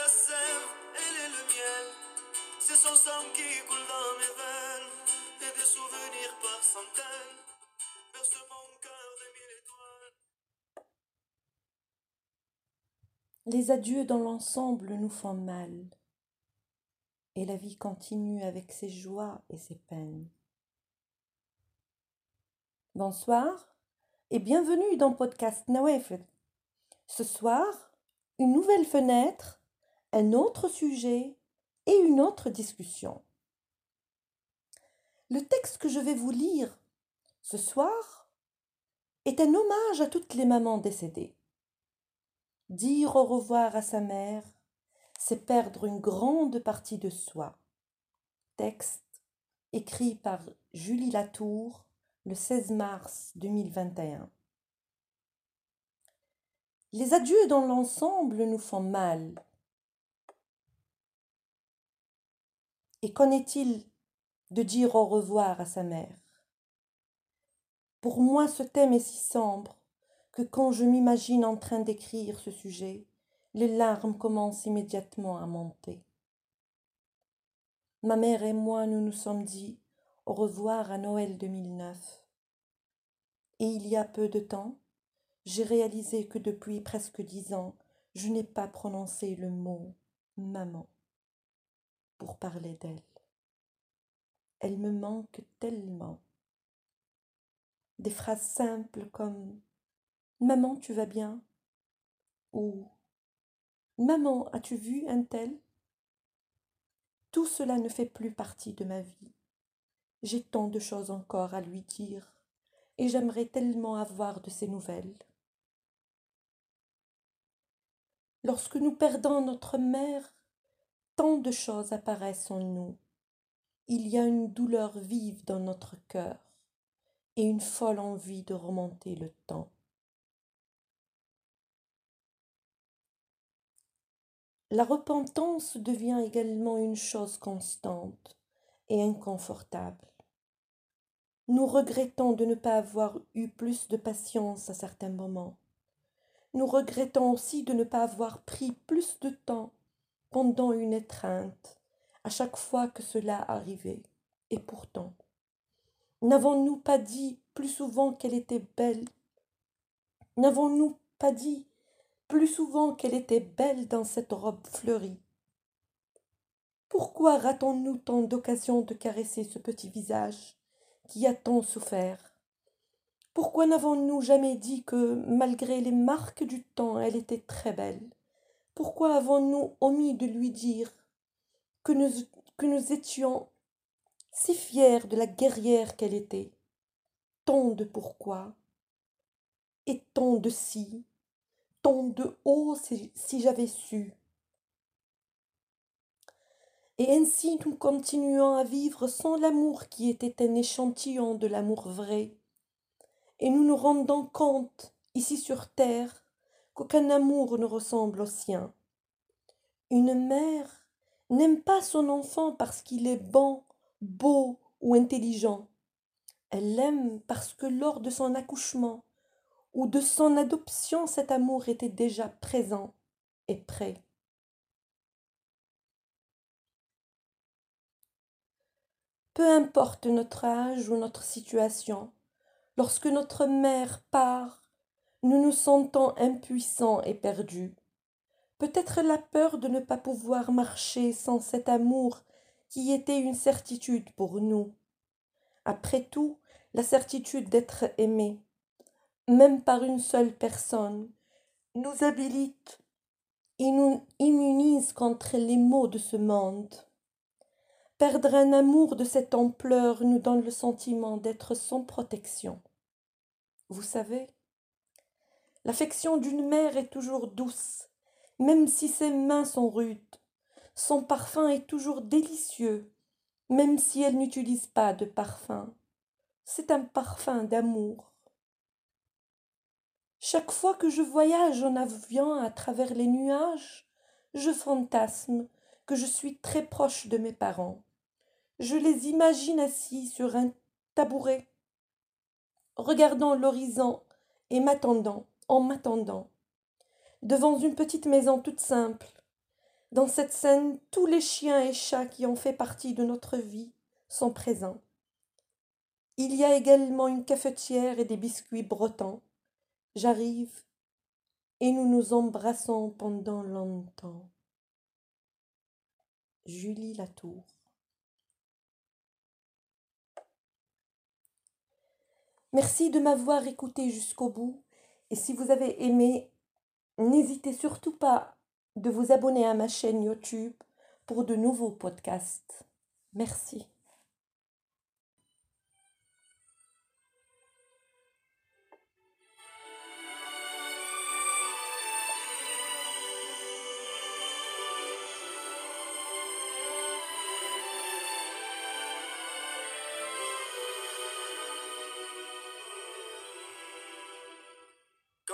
la sève, elle est le miel. C'est son sang qui coule dans mes veines, et des souvenirs par centaines. Berce mon cœur de mille étoiles. Les adieux dans l'ensemble nous font mal, et la vie continue avec ses joies et ses peines. Bonsoir et bienvenue dans Podcast Nawafil. Ce soir, une nouvelle fenêtre, un autre sujet et une autre discussion. Le texte que je vais vous lire ce soir est un hommage à toutes les mamans décédées. Dire au revoir à sa mère, c'est perdre une grande partie de soi. Texte écrit par Julie Latour le 16 mars 2021. Les adieux dans l'ensemble nous font mal. Et qu'en est-il de dire au revoir à sa mère? Pour moi, ce thème est si sombre que quand je m'imagine en train d'écrire ce sujet, les larmes commencent immédiatement à monter. Ma mère et moi, nous nous sommes dit au revoir à Noël 2009. Et il y a peu de temps, j'ai réalisé que depuis presque dix ans, je n'ai pas prononcé le mot maman pour parler d'elle. Elle me manque tellement. Des phrases simples comme Maman, tu vas bien ou Maman, as-tu vu un tel? Tout cela ne fait plus partie de ma vie. J'ai tant de choses encore à lui dire, et j'aimerais tellement avoir de ses nouvelles. Lorsque nous perdons notre mère, tant de choses apparaissent en nous. Il y a une douleur vive dans notre cœur et une folle envie de remonter le temps. La repentance devient également une chose constante et inconfortable. Nous regrettons de ne pas avoir eu plus de patience à certains moments. Nous regrettons aussi de ne pas avoir pris plus de temps pendant une étreinte à chaque fois que cela arrivait. Et pourtant, n'avons-nous pas dit plus souvent qu'elle était belle? N'avons-nous pas dit plus souvent qu'elle était belle dans cette robe fleurie? Pourquoi ratons-nous tant d'occasions de caresser ce petit visage qui a tant souffert? Pourquoi n'avons-nous jamais dit que, malgré les marques du temps, elle était très belle? Pourquoi avons-nous omis de lui dire que nous, étions si fiers de la guerrière qu'elle était? Tant de pourquoi et tant de si tant de haut si, si j'avais su. Et ainsi nous continuons à vivre sans l'amour qui était un échantillon de l'amour vrai. Et nous nous rendons compte, ici sur terre, qu'aucun amour ne ressemble au sien. Une mère n'aime pas son enfant parce qu'il est bon, beau ou intelligent. Elle l'aime parce que lors de son accouchement, ou de son adoption cet amour était déjà présent et prêt. Peu importe notre âge ou notre situation, lorsque notre mère part, nous nous sentons impuissants et perdus. Peut-être la peur de ne pas pouvoir marcher sans cet amour qui était une certitude pour nous. Après tout, la certitude d'être aimé, même par une seule personne, nous habilite et nous immunise contre les maux de ce monde. Perdre un amour de cette ampleur nous donne le sentiment d'être sans protection. Vous savez, l'affection d'une mère est toujours douce, même si ses mains sont rudes. Son parfum est toujours délicieux, même si elle n'utilise pas de parfum. C'est un parfum d'amour. Chaque fois que je voyage en avion à travers les nuages, je fantasme que je suis très proche de mes parents. Je les imagine assis sur un tabouret, regardant l'horizon et m'attendant, en m'attendant, devant une petite maison toute simple. Dans cette scène, tous les chiens et chats qui ont fait partie de notre vie sont présents. Il y a également une cafetière et des biscuits bretons. J'arrive et nous nous embrassons pendant longtemps. Julie Latour. Merci de m'avoir écouté jusqu'au bout et si vous avez aimé, n'hésitez surtout pas de vous abonner à ma chaîne YouTube pour de nouveaux podcasts. Merci.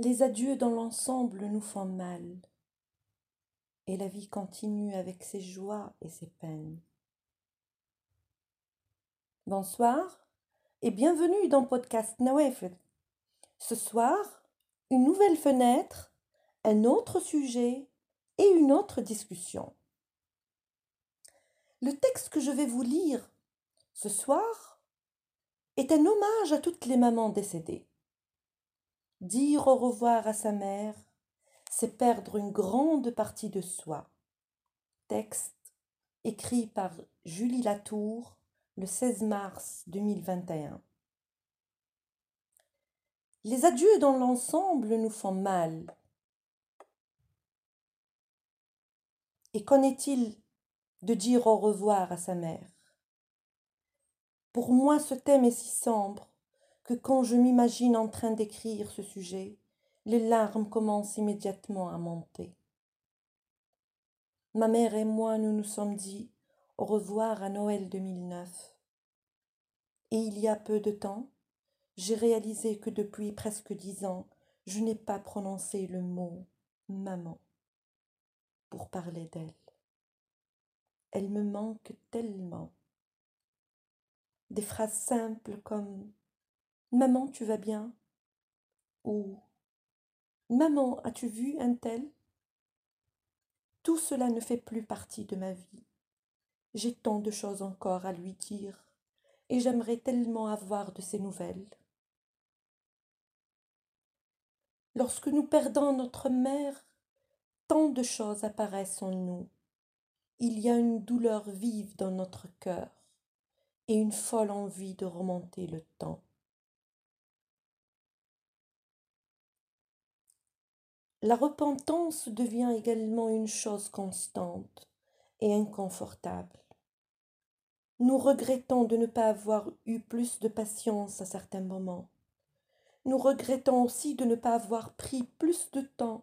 Les adieux dans l'ensemble nous font mal, et la vie continue avec ses joies et ses peines. Bonsoir et bienvenue dans Podcast Nawafid. Ce soir, une nouvelle fenêtre, un autre sujet et une autre discussion. Le texte que je vais vous lire ce soir est un hommage à toutes les mamans décédées. Dire au revoir à sa mère, c'est perdre une grande partie de soi. Texte écrit par Julie Latour le 16 mars 2021. Les adieux dans l'ensemble nous font mal. Et qu'en est-il de dire au revoir à sa mère? Pour moi, ce thème est si sombre que quand je m'imagine en train d'écrire ce sujet, les larmes commencent immédiatement à monter. Ma mère et moi, nous nous sommes dit au revoir à Noël 2009. Et il y a peu de temps, j'ai réalisé que depuis presque dix ans, je n'ai pas prononcé le mot maman pour parler d'elle. Elle me manque tellement. Des phrases simples comme Maman, tu vas bien? Ou Maman, as-tu vu un tel? Tout cela ne fait plus partie de ma vie. J'ai tant de choses encore à lui dire et j'aimerais tellement avoir de ses nouvelles. Lorsque nous perdons notre mère, tant de choses apparaissent en nous. Il y a une douleur vive dans notre cœur et une folle envie de remonter le temps. La repentance devient également une chose constante et inconfortable. Nous regrettons de ne pas avoir eu plus de patience à certains moments. Nous regrettons aussi de ne pas avoir pris plus de temps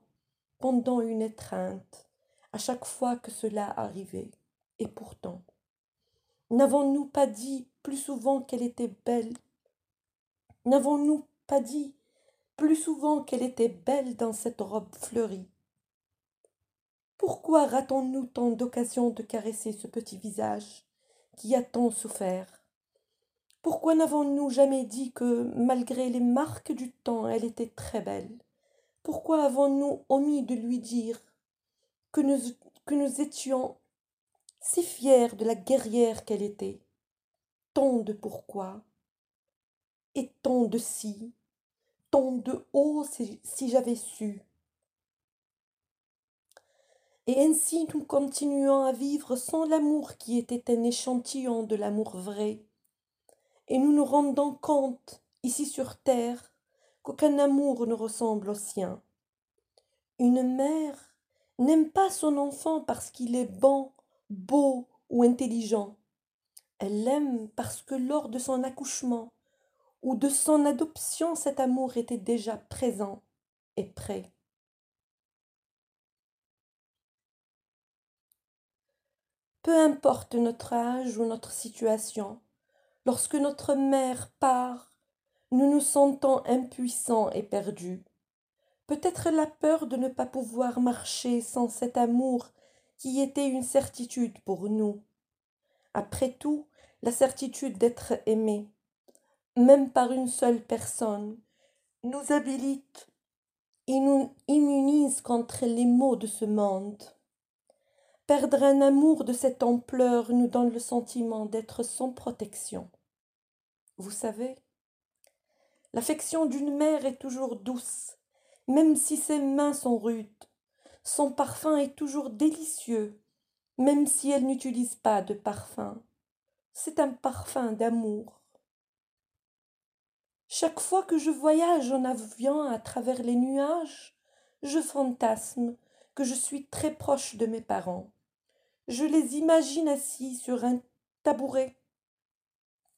pendant une étreinte à chaque fois que cela arrivait. Et pourtant, n'avons-nous pas dit plus souvent qu'elle était belle? N'avons-nous pas dit plus souvent qu'elle était belle dans cette robe fleurie. Pourquoi ratons-nous tant d'occasions de caresser ce petit visage qui a tant souffert? Pourquoi n'avons-nous jamais dit que, malgré les marques du temps, elle était très belle? Pourquoi avons-nous omis de lui dire que nous, que nous étions si fiers de la guerrière qu'elle était? Tant de pourquoi, et tant de si, de haut si, si j'avais su. Et ainsi nous continuons à vivre sans l'amour qui était un échantillon de l'amour vrai. Et nous nous rendons compte, ici sur terre, qu'aucun amour ne ressemble au sien. Une mère n'aime pas son enfant parce qu'il est bon, beau ou intelligent. Elle l'aime parce que lors de son accouchement ou de son adoption, cet amour était déjà présent et prêt. Peu importe notre âge ou notre situation, lorsque notre mère part, nous nous sentons impuissants et perdus. Peut-être la peur de ne pas pouvoir marcher sans cet amour qui était une certitude pour nous. Après tout, la certitude d'être aimé, même par une seule personne, nous habilite et nous immunise contre les maux de ce monde. Perdre un amour de cette ampleur nous donne le sentiment d'être sans protection. Vous savez, l'affection d'une mère est toujours douce, même si ses mains sont rudes. Son parfum est toujours délicieux, même si elle n'utilise pas de parfum. C'est un parfum d'amour. Chaque fois que je voyage en avion à travers les nuages, je fantasme que je suis très proche de mes parents. Je les imagine assis sur un tabouret,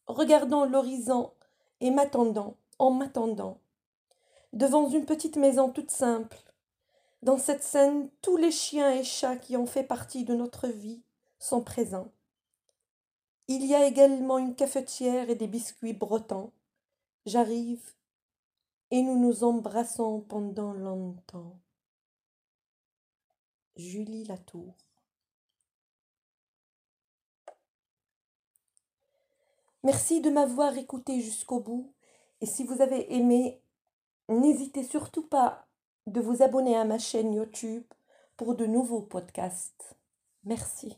regardant l'horizon et m'attendant, en m'attendant, devant une petite maison toute simple. Dans cette scène, tous les chiens et chats qui ont fait partie de notre vie sont présents. Il y a également une cafetière et des biscuits bretons. J'arrive et nous nous embrassons pendant longtemps. Julie Latour. Merci de m'avoir écouté jusqu'au bout. Et si vous avez aimé, n'hésitez surtout pas de vous abonner à ma chaîne YouTube pour de nouveaux podcasts. Merci.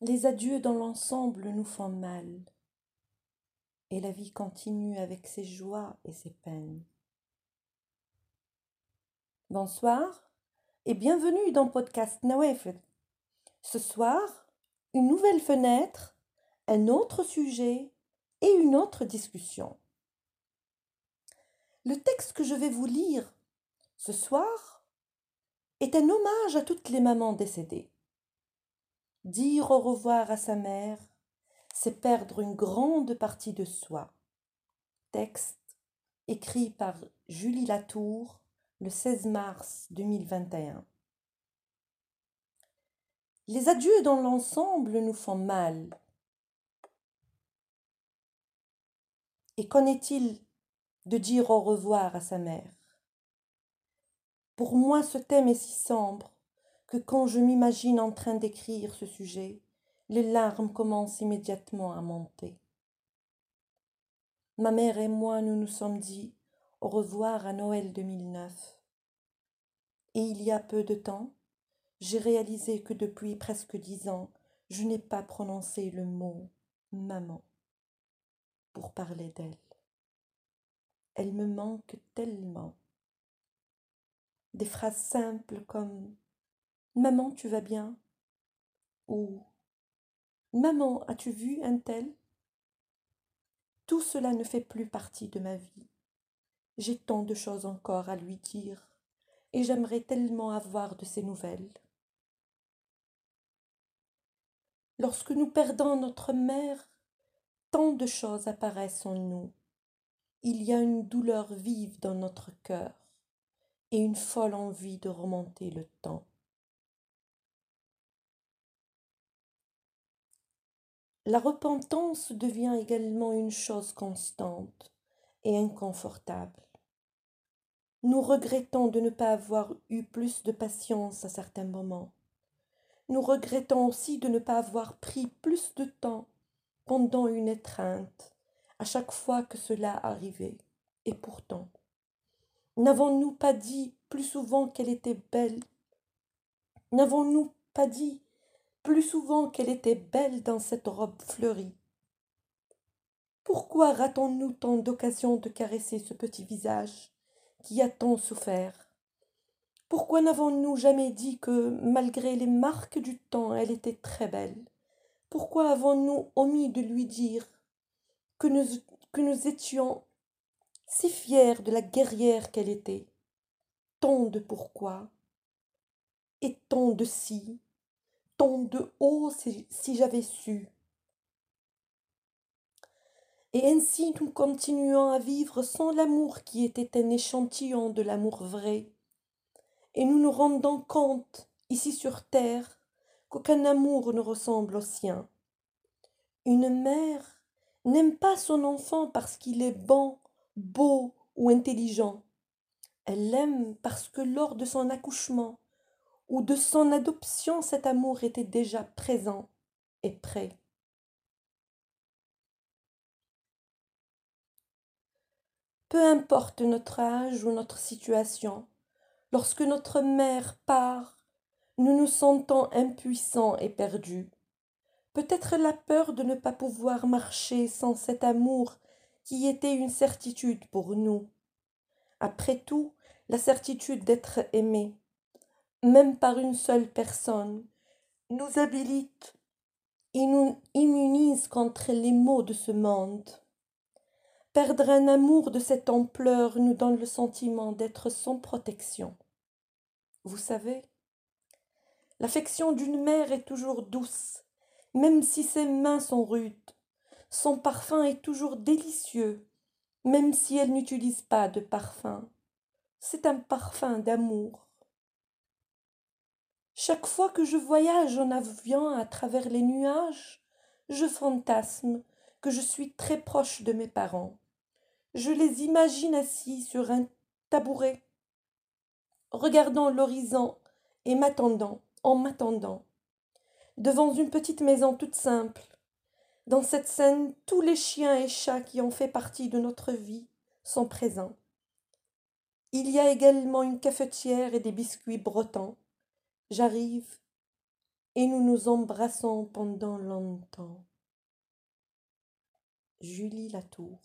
Les adieux dans l'ensemble nous font mal, et la vie continue avec ses joies et ses peines. Bonsoir et bienvenue dans Podcast Nawafel. Ce soir, une nouvelle fenêtre, un autre sujet et une autre discussion. Le texte que je vais vous lire ce soir est un hommage à toutes les mamans décédées. Dire au revoir à sa mère, c'est perdre une grande partie de soi. Texte écrit par Julie Latour le 16 mars 2021. Les adieux dans l'ensemble nous font mal. Et qu'en est-il de dire au revoir à sa mère? Pour moi, ce thème est si sombre que quand je m'imagine en train d'écrire ce sujet, les larmes commencent immédiatement à monter. Ma mère et moi, nous nous sommes dit au revoir à Noël 2009. Et il y a peu de temps, j'ai réalisé que depuis presque dix ans, je n'ai pas prononcé le mot maman parler d'elle. Elle me manque tellement. des phrases simples comme Maman, tu vas bien ou Maman, as-tu vu un tel? Tout cela ne fait plus partie de ma vie. J'ai tant de choses encore à lui dire, et j'aimerais tellement avoir de ses nouvelles. Lorsque nous perdons notre mère, tant de choses apparaissent en nous. Il y a une douleur vive dans notre cœur et une folle envie de remonter le temps. La repentance devient également une chose constante et inconfortable. Nous regrettons de ne pas avoir eu plus de patience à certains moments nous regrettons aussi de ne pas avoir pris plus de temps pendant une étreinte à chaque fois que cela arrivait. Et pourtant, n'avons-nous pas dit plus souvent qu'elle était belle? N'avons-nous pas dit plus souvent qu'elle était belle dans cette robe fleurie? Pourquoi ratons-nous tant d'occasions de caresser ce petit visage qui a tant souffert? Pourquoi n'avons-nous jamais dit que, malgré les marques du temps, elle était très belle? Pourquoi avons-nous omis de lui dire que nous, étions si fiers de la guerrière qu'elle était? Tant de pourquoi et tant de si, tant de oh si, si j'avais su. Et ainsi nous continuons à vivre sans l'amour qui était un échantillon de l'amour vrai et nous nous rendons compte, ici sur terre, qu'aucun amour ne ressemble au sien. Une mère n'aime pas son enfant parce qu'il est bon, beau ou intelligent. Elle l'aime parce que lors de son accouchement ou de son adoption, cet amour était déjà présent et prêt. Peu importe notre âge ou notre situation, Lorsque notre mère part, nous nous sentons impuissants et perdus. Peut-être la peur de ne pas pouvoir marcher sans cet amour qui était une certitude pour nous. Après tout, la certitude d'être aimé, même par une seule personne, nous habilite et nous immunise contre les maux de ce monde. Perdre un amour de cette ampleur nous donne le sentiment d'être sans protection. Vous savez, l'affection d'une mère est toujours douce, même si ses mains sont rudes. Son parfum est toujours délicieux, même si elle n'utilise pas de parfum. C'est un parfum d'amour. Chaque fois que je voyage en avion à travers les nuages, je fantasme que je suis très proche de mes parents. Je les imagine assis sur un tabouret, regardant l'horizon et m'attendant, en m'attendant, devant une petite maison toute simple. Dans cette scène, tous les chiens et chats qui ont fait partie de notre vie sont présents. Il y a également une cafetière et des biscuits bretons. J'arrive et nous nous embrassons pendant longtemps. Julie Latour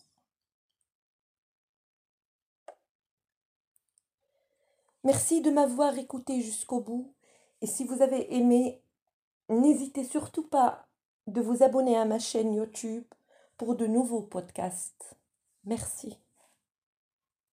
Merci de m'avoir écouté jusqu'au bout. Et si vous avez aimé, n'hésitez surtout pas de vous abonner à ma chaîne YouTube pour de nouveaux podcasts. Merci.